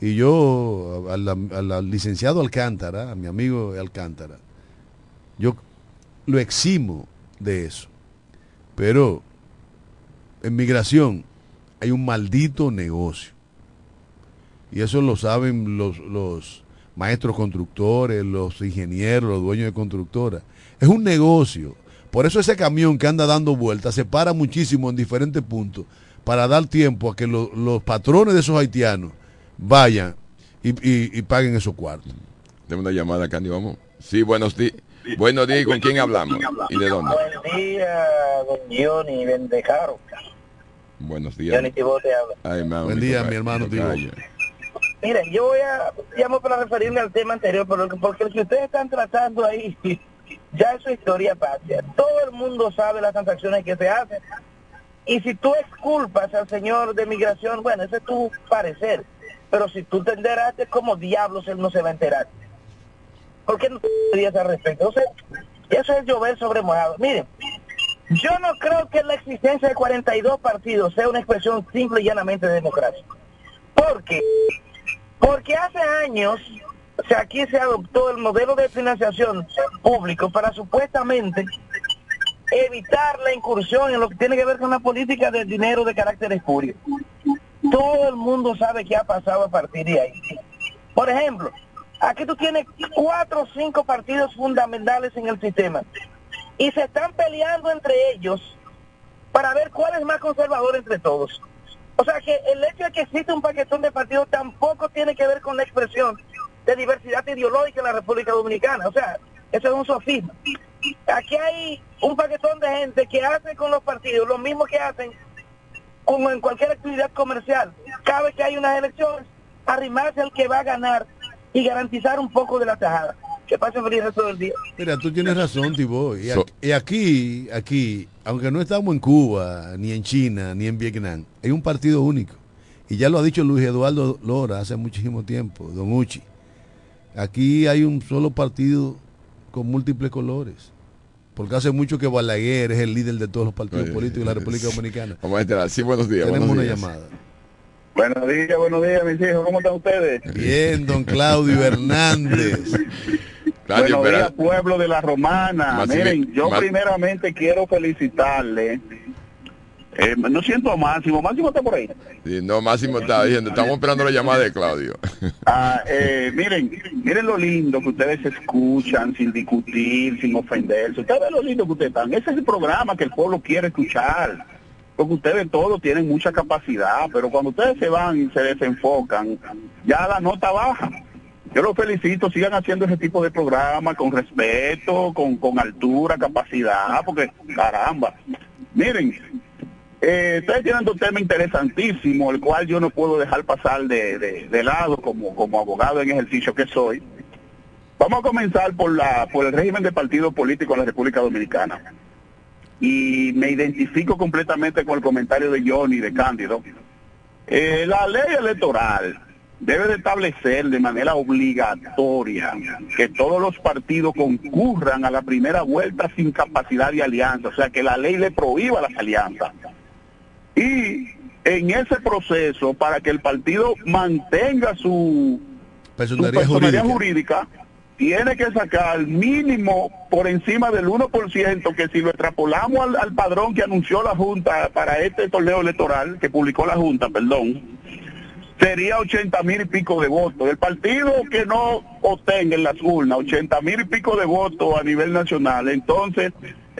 Y yo, al, al- licenciado Alcántara, a mi amigo Alcántara, yo lo eximo de eso. Pero en migración hay un maldito negocio. Y eso lo saben los, los maestros constructores, los ingenieros, los dueños de constructoras. Es un negocio. Por eso ese camión que anda dando vueltas se para muchísimo en diferentes puntos para dar tiempo a que lo- los patrones de esos haitianos vayan y, y- y paguen esos cuartos. Tenemos una llamada, Candy, vamos. Sí, buenos días. Buenos días, ¿y ¿con quién hablamos? ¿Y de dónde? Buen día, don Johnny Bendecaro. Buenos días. Johnny Tibó te habla. Ay, mami, Buen día, mi hermano. Tibó. Miren, yo voy a llamo para referirme al tema anterior, porque, porque lo que ustedes están tratando ahí <laughs> ya es su historia patria. Todo el mundo sabe las transacciones que se hacen. Y si tú exculpas al señor de migración, bueno, ese es tu parecer. Pero si tú te enteraste, como diablos él no se va a enterar? ¿Por qué no te dirías al respecto? Sea, eso es llover sobre mojado. Miren, yo no creo que la existencia de 42 partidos sea una expresión simple y llanamente de democracia. ¿Por qué? Porque hace años, o sea, aquí se adoptó el modelo de financiación público para supuestamente evitar la incursión en lo que tiene que ver con la política del dinero de carácter espurio. Todo el mundo sabe qué ha pasado a partir de ahí. Por ejemplo, aquí tú tienes cuatro o cinco partidos fundamentales en el sistema y se están peleando entre ellos para ver cuál es más conservador entre todos. O sea que el hecho de que existe un paquetón de partidos tampoco tiene que ver con la expresión de diversidad ideológica en la República Dominicana. O sea, eso es un sofisma. Aquí hay un paquetón de gente que hace con los partidos lo mismo que hacen como en cualquier actividad comercial. Cada vez que hay unas elecciones, arrimarse al que va a ganar y garantizar un poco de la tajada. Que pase feliz el resto del día. Mira, tú tienes razón, Tibó. Y, So- aquí- y aquí, aquí, aunque no estamos en Cuba, ni en China, ni en Vietnam, hay un partido único. Y ya lo ha dicho Luis Eduardo Lora hace muchísimo tiempo, Don Uchi. Aquí hay un solo partido con múltiples colores. Porque hace mucho que Balaguer es el líder de todos los partidos Oye, políticos de la República Dominicana. Vamos a enterar. Sí, buenos días. Tenemos buenos una días. llamada. Buenos días, buenos días, mis hijos. ¿Cómo están ustedes? Bien, don Claudio Hernández. <laughs> Claudio, buenos días, pueblo de la Romana. Más Miren, yo más- primeramente quiero felicitarle. Eh, no siento a Máximo. Máximo está por ahí. Sí, no, Máximo está diciendo, estamos esperando la llamada de Claudio. Ah, eh, miren, miren lo lindo que ustedes escuchan sin discutir, sin ofenderse. Ustedes ven lo lindo que ustedes están. Ese es el programa que el pueblo quiere escuchar. Porque ustedes todos tienen mucha capacidad, pero cuando ustedes se van y se desenfocan, ya la nota baja. Yo los felicito, sigan haciendo ese tipo de programa con respeto, con, con altura, capacidad, porque caramba. Miren, eh, ustedes tienen un tema interesantísimo, el cual yo no puedo dejar pasar de, de- lado como, como abogado en ejercicio que soy. Vamos a comenzar por, la, por el régimen de partido político en la República Dominicana. Y me identifico completamente con el comentario de Johnny, de Cándido. Eh, la ley electoral debe de establecer de manera obligatoria que todos los partidos concurran a la primera vuelta sin capacidad de alianza, o sea, que la ley le prohíba las alianzas. Y en ese proceso, para que el partido mantenga su, su Personalidad personalidad jurídica. jurídica, tiene que sacar mínimo por encima del 1%, que si lo extrapolamos al, al padrón que anunció la Junta para este torneo electoral, que publicó la Junta, perdón, sería 80 mil y pico de votos. El partido que no obtenga en las urnas 80 mil y pico de votos a nivel nacional, entonces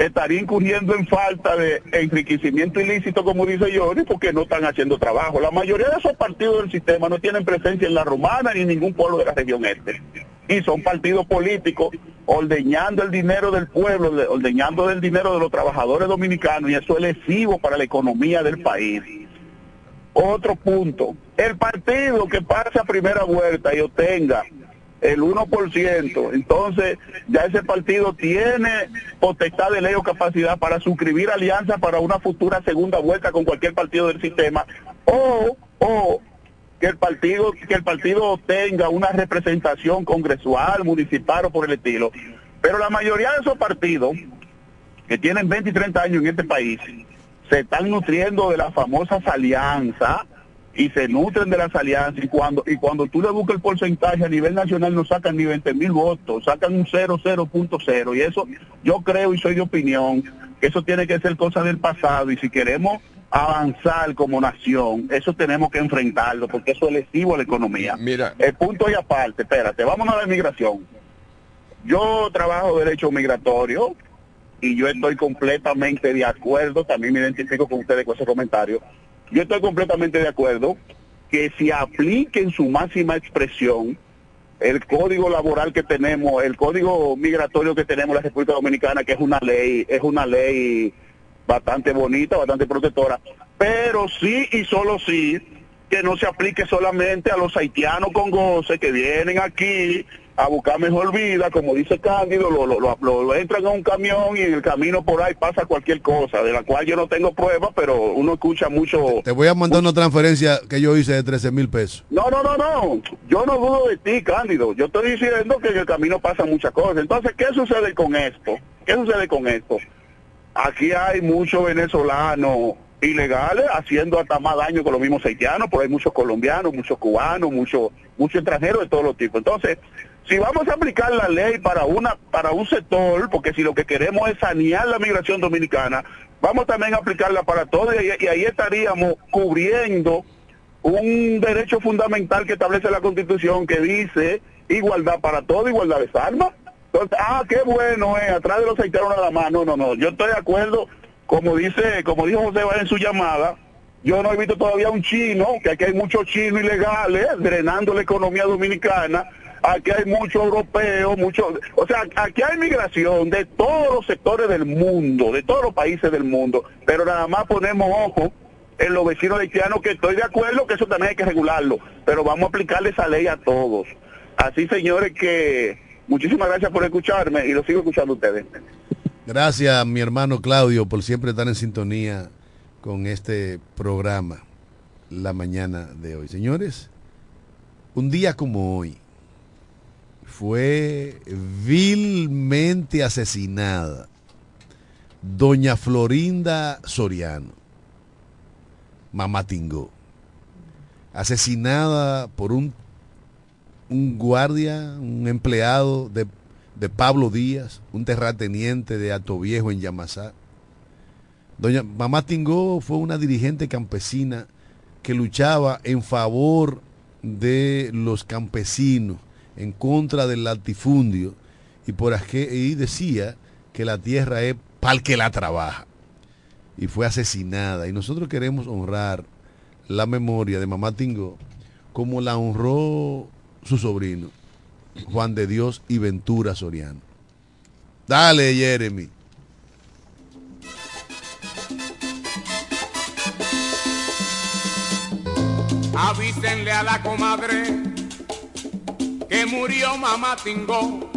estaría incurriendo en falta de enriquecimiento ilícito, como dice Johnny, porque no están haciendo trabajo. La mayoría de esos partidos del sistema no tienen presencia en la romana ni en ningún pueblo de la región este. Y son partidos políticos ordeñando el dinero del pueblo, de- ordeñando el dinero de los trabajadores dominicanos, y eso es lesivo para la economía del país. Otro punto, el partido que pase a primera vuelta y obtenga el 1%. Entonces, ya ese partido tiene potestad de ley o capacidad para suscribir alianza para una futura segunda vuelta con cualquier partido del sistema o, o que el partido que el partido tenga una representación congresual, municipal o por el estilo. Pero la mayoría de esos partidos que tienen 20 y 30 años en este país se están nutriendo de las famosas alianzas y se nutren de las alianzas y cuando y cuando tú le buscas el porcentaje a nivel nacional no sacan ni 20 mil votos, sacan un 0,0.0 y eso yo creo y soy de opinión que eso tiene que ser cosa del pasado y si queremos avanzar como nación, eso tenemos que enfrentarlo porque eso es lesivo a la economía. Mira, El punto y aparte, espérate, vámonos a la inmigración. Yo trabajo derecho migratorio y yo estoy completamente de acuerdo, también me identifico con ustedes con ese comentario, yo estoy completamente de acuerdo que se aplique en su máxima expresión el código laboral que tenemos, el código migratorio que tenemos en la República Dominicana, que es una ley, es una ley bastante bonita, bastante protectora, pero sí y solo sí que no se aplique solamente a los haitianos con goce que vienen aquí a buscar mejor vida, como dice Cándido, lo, lo, lo- entran a un camión y en el camino por ahí pasa cualquier cosa, de la cual yo no tengo pruebas, pero uno escucha mucho... Te voy a mandar una transferencia que yo hice de 13 mil pesos. No, no, no, no, yo no dudo de ti, Cándido, yo estoy diciendo que en el camino pasan muchas cosas. Entonces, ¿qué sucede con esto? ¿Qué sucede con esto? Aquí hay muchos venezolanos ilegales haciendo hasta más daño que los mismos haitianos, pero hay muchos colombianos, muchos cubanos, muchos muchos extranjeros de todos los tipos. Entonces, si vamos a aplicar la ley para una para un sector, porque si lo que queremos es sanear la migración dominicana, vamos también a aplicarla para todo y, ahí- estaríamos cubriendo un derecho fundamental que establece la Constitución que dice igualdad para todo, igualdad de armas. Ah, qué bueno, eh, atrás de los haitianos nada más. No, no, no, yo estoy de acuerdo, como dice, como dijo José Báez en su llamada, yo no he visto todavía un chino, que aquí hay muchos chinos ilegales drenando la economía dominicana, aquí hay muchos europeos, muchos, o sea, aquí hay migración de todos los sectores del mundo, de todos los países del mundo, pero nada más ponemos ojo en los vecinos haitianos que estoy de acuerdo que eso también hay que regularlo, pero vamos a aplicarle esa ley a todos. Así, señores, que muchísimas gracias por escucharme y lo sigo escuchando a ustedes. Gracias, mi hermano Claudio, por siempre estar en sintonía con este programa la mañana de hoy. Señores, un día como hoy fue vilmente asesinada doña Florinda Soriano, mamá Tingó, asesinada por un, un guardia, un empleado de, de Pablo Díaz, un terrateniente de Ato Viejo en Yamasá. Doña Mamá Tingó fue una dirigente campesina que luchaba en favor de los campesinos, en contra del latifundio, y por aquí y decía que la tierra es para el que la trabaja. Y fue asesinada. Y nosotros queremos honrar la memoria de Mamá Tingó como la honró su sobrino, Juan de Dios y Ventura Soriano. Dale, Jeremy. Avísenle a la comadre que murió mamá Tingó.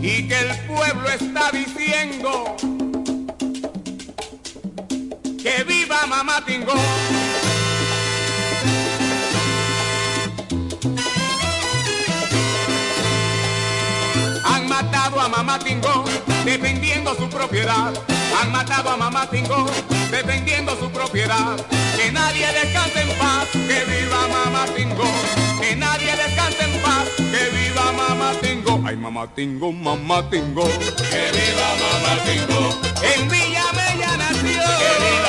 Y que el pueblo está diciendo que viva mamá Tingó. Han matado a mamá Tingó defendiendo su propiedad. Han matado a mamá Tingó defendiendo su propiedad. Que nadie descanse en paz, que viva mamá Tingó. Que nadie descanse en paz, que viva mamá Tingó. Ay mamá Tingó, mamá Tingó. Que viva mamá Tingó. En Villa Bella nació. Que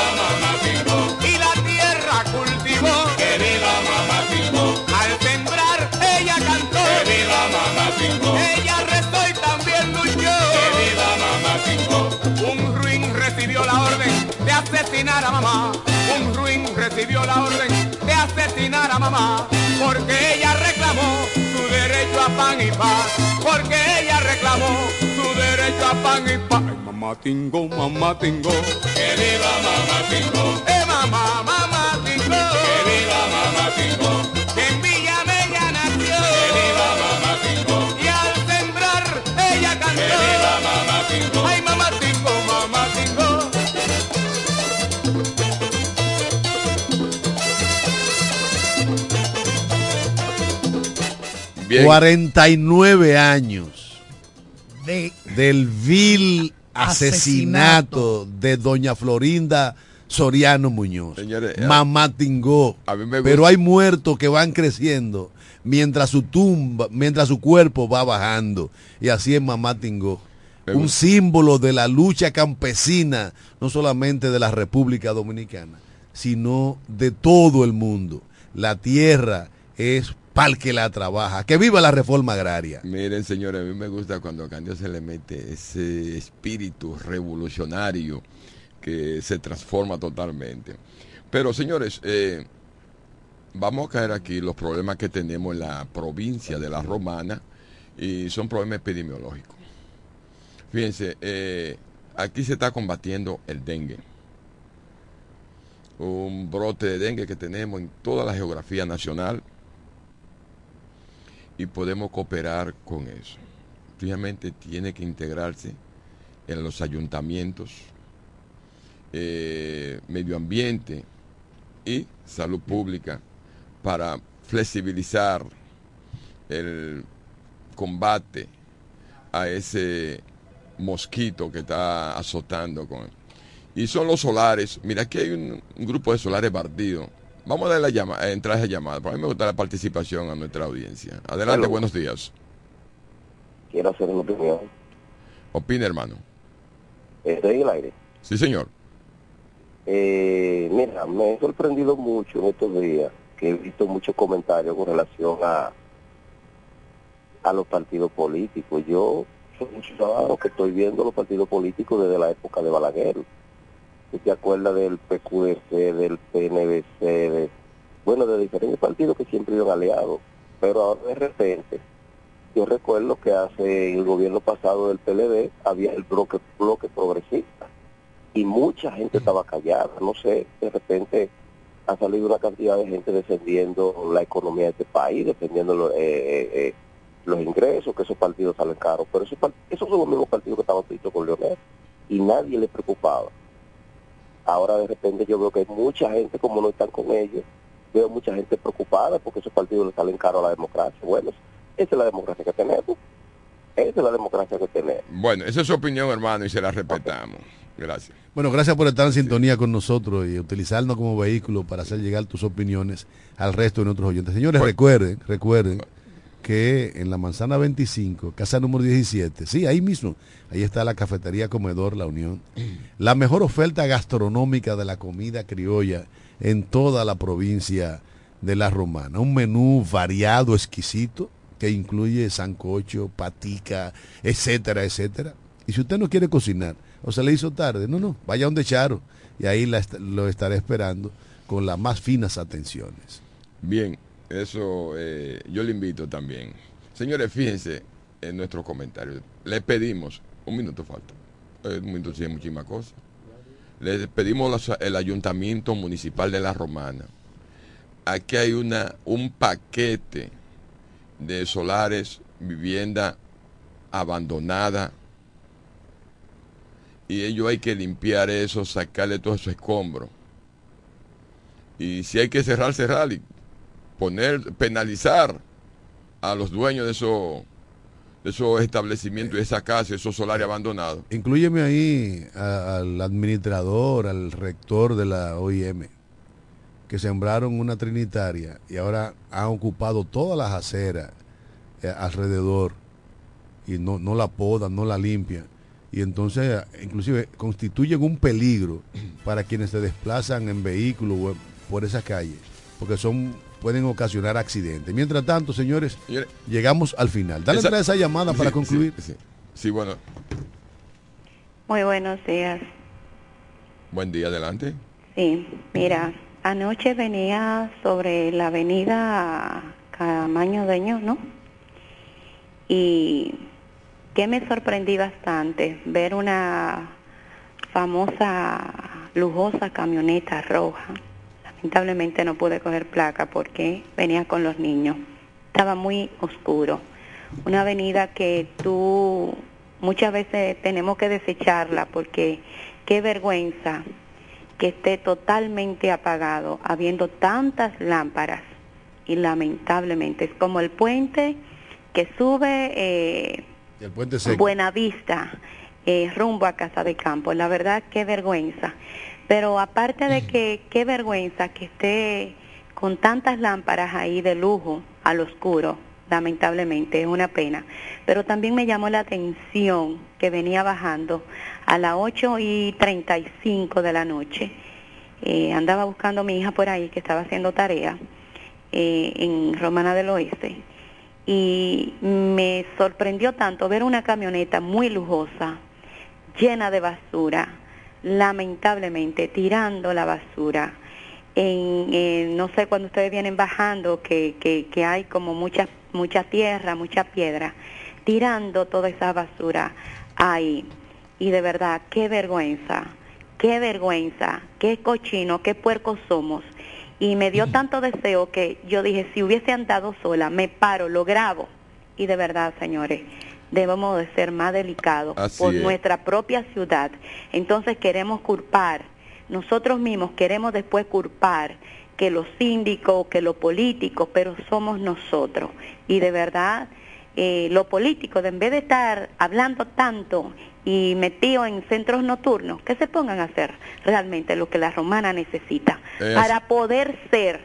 asesinar a mamá. Un ruin recibió la orden de asesinar a mamá. Porque ella reclamó su derecho a pan y paz. Porque ella reclamó su derecho a pan y paz. Ay, mamá Tingo, mamá Tingo. Que viva mamá Tingo. Eh, mamá, mamá Tingo. Que Bien. 49 años De del vil asesinato de doña Florinda Soriano Muñoz. Señores, eh, Mamá Tingó. a mí me gusta- Pero hay muertos que van creciendo mientras su tumba, mientras su cuerpo va bajando. Y así es Mamá Tingó. Un símbolo de la lucha campesina, no solamente de la República Dominicana, sino de todo el mundo. La tierra es para el que la trabaja. Que viva la reforma agraria. Miren, señores, a mí me gusta cuando a Candio se le mete ese espíritu revolucionario que se transforma totalmente. Pero, señores, eh, vamos a caer aquí los problemas que tenemos en la provincia de La Romana y son problemas epidemiológicos. Fíjense, eh, aquí se está combatiendo el dengue. Un brote de dengue que tenemos en toda la geografía nacional y podemos cooperar con eso. Fijamente tiene que integrarse en los ayuntamientos, eh, medio ambiente y salud pública para flexibilizar el combate a ese mosquito que está azotando con y son los solares mira aquí hay un, un grupo de solares partidos vamos a darle la llama, a entrar a esa llamada para mí me gusta la participación a nuestra audiencia adelante buenos días Quiero hacer una opinión. opina hermano Estoy en el aire. sí señor Eh, mira, me he sorprendido mucho en estos días que he visto muchos comentarios con relación a a los partidos políticos. Yo soy un ciudadano que estoy viendo los partidos políticos desde la época de Balaguer. ¿Tú te acuerdas del PQDC, del PNBC, de, bueno, de diferentes partidos que siempre iban aliados? Pero ahora de repente, yo recuerdo que hace el gobierno pasado del PLD había el bloque, bloque progresista y mucha gente estaba callada, no sé, de repente ha salido una cantidad de gente defendiendo la economía de este país, defendiendo eh, eh, eh, los ingresos, que esos partidos salen caros, pero esos, esos son los mismos partidos que estaban tristes con Leonel y nadie le preocupaba. Ahora de repente yo veo que hay mucha gente, como no están con ellos, veo mucha gente preocupada porque esos partidos le salen caros a la democracia. Bueno, esa es la democracia que tenemos. Esa es la democracia que tenemos. bueno esa es su opinión hermano y se la respetamos gracias Bueno, gracias por estar en sintonía con nosotros y utilizarnos como vehículo para hacer llegar tus opiniones al resto de nuestros oyentes. Señores, recuerden, recuerden que en la manzana 25, casa número 17, sí, ahí mismo, ahí está la cafetería Comedor La Unión, la mejor oferta gastronómica de la comida criolla en toda la provincia de La Romana. Un menú variado, exquisito, que incluye sancocho, patica, etcétera, etcétera. Y si usted no quiere cocinar, o se le hizo tarde, no, no, vaya donde Charo y ahí la lo estaré esperando con las más finas atenciones. Bien, eso eh, yo le invito también. Señores, fíjense en nuestros comentarios. Le pedimos, un minuto falta, eh, un minuto tiene muchísimas cosas. Le pedimos los- el ayuntamiento municipal de La Romana. Aquí hay una un paquete de solares, vivienda abandonada. Y ello hay que limpiar eso, sacarle todo esos escombros. Y si hay que cerrar, cerrar poner, penalizar a los dueños de esos, de esos establecimientos, de esa casa, esos solares abandonados. Inclúyeme ahí al administrador, al rector de la OIM, que sembraron una trinitaria y ahora han ocupado todas las aceras eh, alrededor y no, no la podan, no la limpian. Y entonces, inclusive, constituyen un peligro para quienes se desplazan en vehículos por esas calles, porque son pueden ocasionar accidentes. Mientras tanto, señores, llegamos al final. Dale Esa- esa llamada para Sí, concluir. Sí, sí. Sí, bueno, Muy buenos días. buen día, adelante. Sí, mira, anoche venía sobre la avenida Camaño Deño, ¿no? Y que me sorprendí bastante ver una famosa, lujosa camioneta roja. Lamentablemente no pude coger placa porque venía con los niños. Estaba muy oscuro. Una avenida que tú muchas veces tenemos que desecharla porque qué vergüenza que esté totalmente apagado, habiendo tantas lámparas y lamentablemente es como el puente que sube eh, el puente. Buenavista eh, rumbo a Casa de Campo. La verdad, qué vergüenza. Pero aparte de que qué vergüenza que esté con tantas lámparas ahí de lujo al oscuro, lamentablemente, es una pena. Pero también me llamó la atención que venía bajando a las 8 y 35 de la noche. Eh, andaba buscando a mi hija por ahí que estaba haciendo tarea eh, en Romana del Oeste y me sorprendió tanto ver una camioneta muy lujosa, llena de basura, lamentablemente tirando la basura. En, en- no sé cuando ustedes vienen bajando que, que, que hay como mucha mucha tierra, mucha piedra, tirando toda esa basura ahí. Y de verdad, qué vergüenza, qué vergüenza, qué cochino, qué puercos somos. Y me dio tanto deseo que yo dije, si hubiese andado sola, me paro, lo grabo. Y de verdad, señores, debemos de ser más delicados Así por es. nuestra propia ciudad. Entonces queremos culpar, nosotros mismos queremos después culpar que los síndicos, que los políticos, pero somos nosotros. Y de verdad, eh, los políticos, de en vez de estar hablando tanto y metidos en centros nocturnos, que se pongan a hacer realmente lo que la romana necesita Es- para poder ser,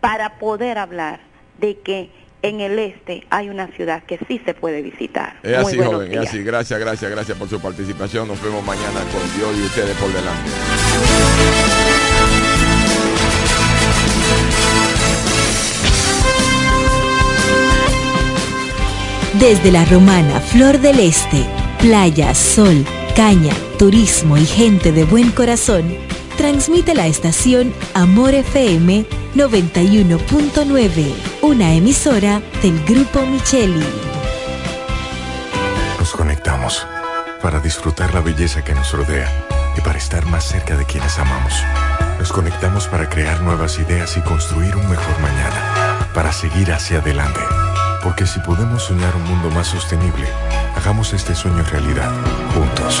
para poder hablar de que en el este hay una ciudad que sí se puede visitar. Es Muy así, buenos joven, es días. así. Gracias, gracias, gracias por su participación. Nos vemos mañana con Dios y ustedes por delante. Desde la romana Flor del Este, playa, sol, caña, turismo y gente de buen corazón, transmite la estación Amor FM 91.9, una emisora del Grupo Micheli. Nos conectamos para disfrutar la belleza que nos rodea y para estar más cerca de quienes amamos. Nos conectamos para crear nuevas ideas y construir un mejor mañana, para seguir hacia adelante. Porque si podemos soñar un mundo más sostenible, hagamos este sueño realidad, juntos.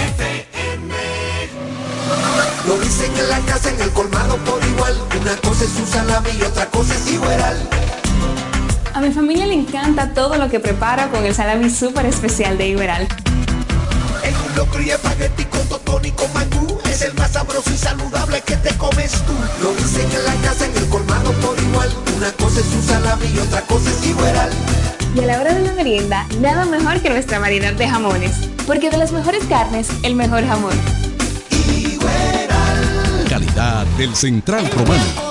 dicen en la casa, en el colmado por igual. Una cosa es su salami y otra cosa es igual. A mi familia le encanta todo lo que preparo con el salami súper especial de Iberal. En un locro y espagueti con totón y con mangú. Es el más sabroso y saludable que te comes tú. Lo dicen en la casa, en el colmado por igual. Una cosa es su salami y otra cosa es igual. Y a la hora de la merienda, nada mejor que nuestra variedad de jamones. Porque de las mejores carnes, el mejor jamón. Calidad del Central Romano.